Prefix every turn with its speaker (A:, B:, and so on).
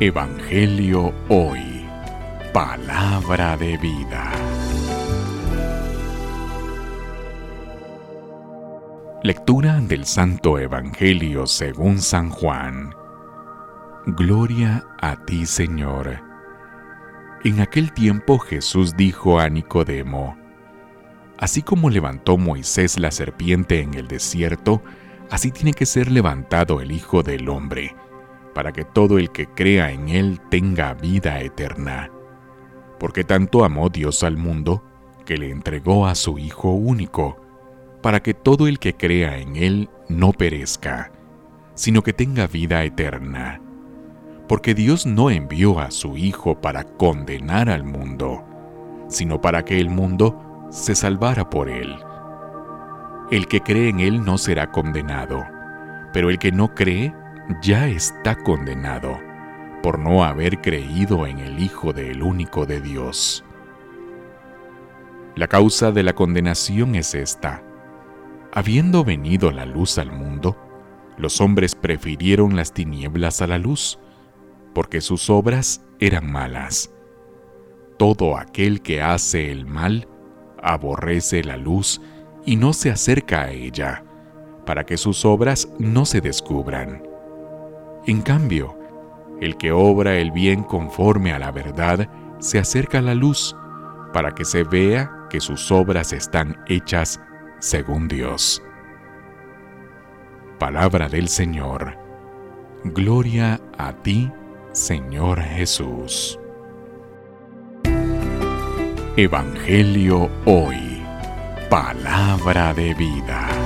A: Evangelio Hoy. Palabra de vida. Lectura del Santo Evangelio según San Juan. Gloria a ti, Señor. En aquel tiempo Jesús dijo a Nicodemo, Así como levantó Moisés la serpiente en el desierto, así tiene que ser levantado el Hijo del Hombre para que todo el que crea en Él tenga vida eterna. Porque tanto amó Dios al mundo, que le entregó a su Hijo único, para que todo el que crea en Él no perezca, sino que tenga vida eterna. Porque Dios no envió a su Hijo para condenar al mundo, sino para que el mundo se salvara por Él. El que cree en Él no será condenado, pero el que no cree ya está condenado por no haber creído en el Hijo del único de Dios. La causa de la condenación es esta. Habiendo venido la luz al mundo, los hombres prefirieron las tinieblas a la luz, porque sus obras eran malas. Todo aquel que hace el mal aborrece la luz y no se acerca a ella, para que sus obras no se descubran. En cambio, el que obra el bien conforme a la verdad se acerca a la luz para que se vea que sus obras están hechas según Dios. Palabra del Señor. Gloria a ti, Señor Jesús. Evangelio hoy. Palabra de vida.